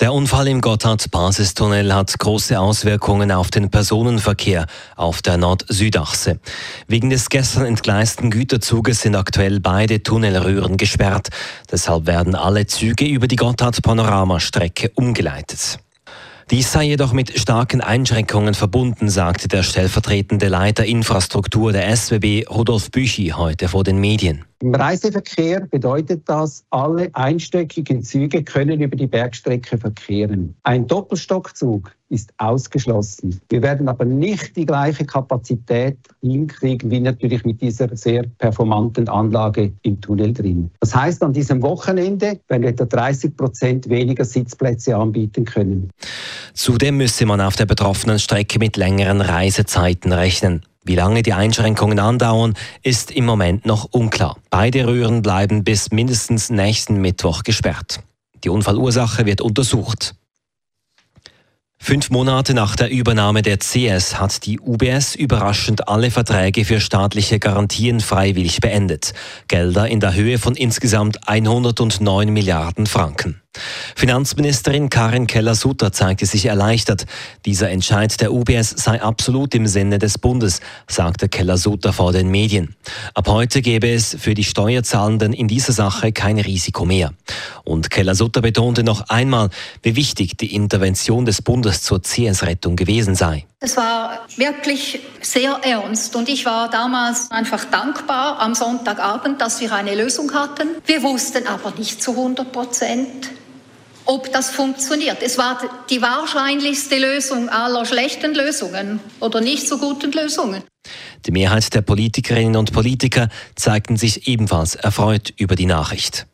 Der Unfall im Gotthard-Basistunnel hat große Auswirkungen auf den Personenverkehr auf der Nord-Süd-Achse. Wegen des gestern entgleisten Güterzuges sind aktuell beide Tunnelröhren gesperrt. Deshalb werden alle Züge über die Gotthard-Panoramastrecke umgeleitet. Dies sei jedoch mit starken Einschränkungen verbunden, sagte der stellvertretende Leiter Infrastruktur der SWB Rudolf Büchi heute vor den Medien. Im Reiseverkehr bedeutet das, alle einstöckigen Züge können über die Bergstrecke verkehren. Ein Doppelstockzug ist ausgeschlossen. Wir werden aber nicht die gleiche Kapazität hinkriegen wie natürlich mit dieser sehr performanten Anlage im Tunnel drin. Das heißt, an diesem Wochenende werden etwa 30 Prozent weniger Sitzplätze anbieten können. Zudem müsse man auf der betroffenen Strecke mit längeren Reisezeiten rechnen. Wie lange die Einschränkungen andauern, ist im Moment noch unklar. Beide Röhren bleiben bis mindestens nächsten Mittwoch gesperrt. Die Unfallursache wird untersucht. Fünf Monate nach der Übernahme der CS hat die UBS überraschend alle Verträge für staatliche Garantien freiwillig beendet. Gelder in der Höhe von insgesamt 109 Milliarden Franken. Finanzministerin Karin Keller-Sutter zeigte sich erleichtert. Dieser Entscheid der UBS sei absolut im Sinne des Bundes, sagte Keller-Sutter vor den Medien. Ab heute gäbe es für die Steuerzahlenden in dieser Sache kein Risiko mehr. Und Keller-Sutter betonte noch einmal, wie wichtig die Intervention des Bundes zur CS-Rettung gewesen sei. Es war wirklich sehr ernst und ich war damals einfach dankbar am Sonntagabend, dass wir eine Lösung hatten. Wir wussten aber nicht zu 100 Prozent, ob das funktioniert. Es war die wahrscheinlichste Lösung aller schlechten Lösungen oder nicht so guten Lösungen. Die Mehrheit der Politikerinnen und Politiker zeigten sich ebenfalls erfreut über die Nachricht.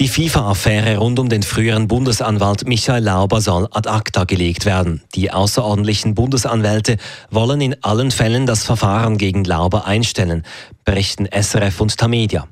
Die FIFA-Affäre rund um den früheren Bundesanwalt Michael Lauber soll ad acta gelegt werden. Die außerordentlichen Bundesanwälte wollen in allen Fällen das Verfahren gegen Lauber einstellen, berichten SRF und Tamedia.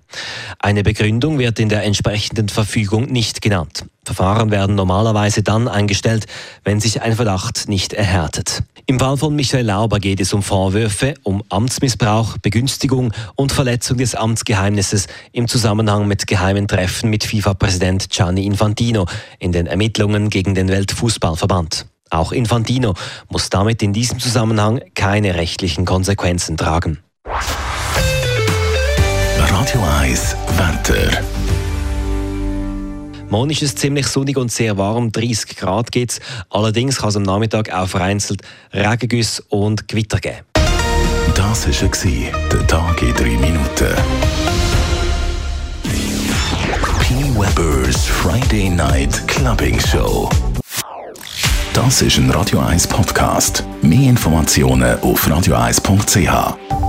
Eine Begründung wird in der entsprechenden Verfügung nicht genannt. Verfahren werden normalerweise dann eingestellt, wenn sich ein Verdacht nicht erhärtet. Im Fall von Michael Lauber geht es um Vorwürfe um Amtsmissbrauch, Begünstigung und Verletzung des Amtsgeheimnisses im Zusammenhang mit geheimen Treffen mit FIFA-Präsident Gianni Infantino in den Ermittlungen gegen den Weltfußballverband. Auch Infantino muss damit in diesem Zusammenhang keine rechtlichen Konsequenzen tragen. Radio 1 Wetter. Morgen ist es ziemlich sonnig und sehr warm, 30 Grad geht's. Allerdings kann es am Nachmittag auch vereinzelt Regengüsse und Gewitter geben. Das war der Tag in 3 Minuten. P. Weber's Friday Night Clubbing Show. Das ist ein Radio 1 Podcast. Mehr Informationen auf radio1.ch.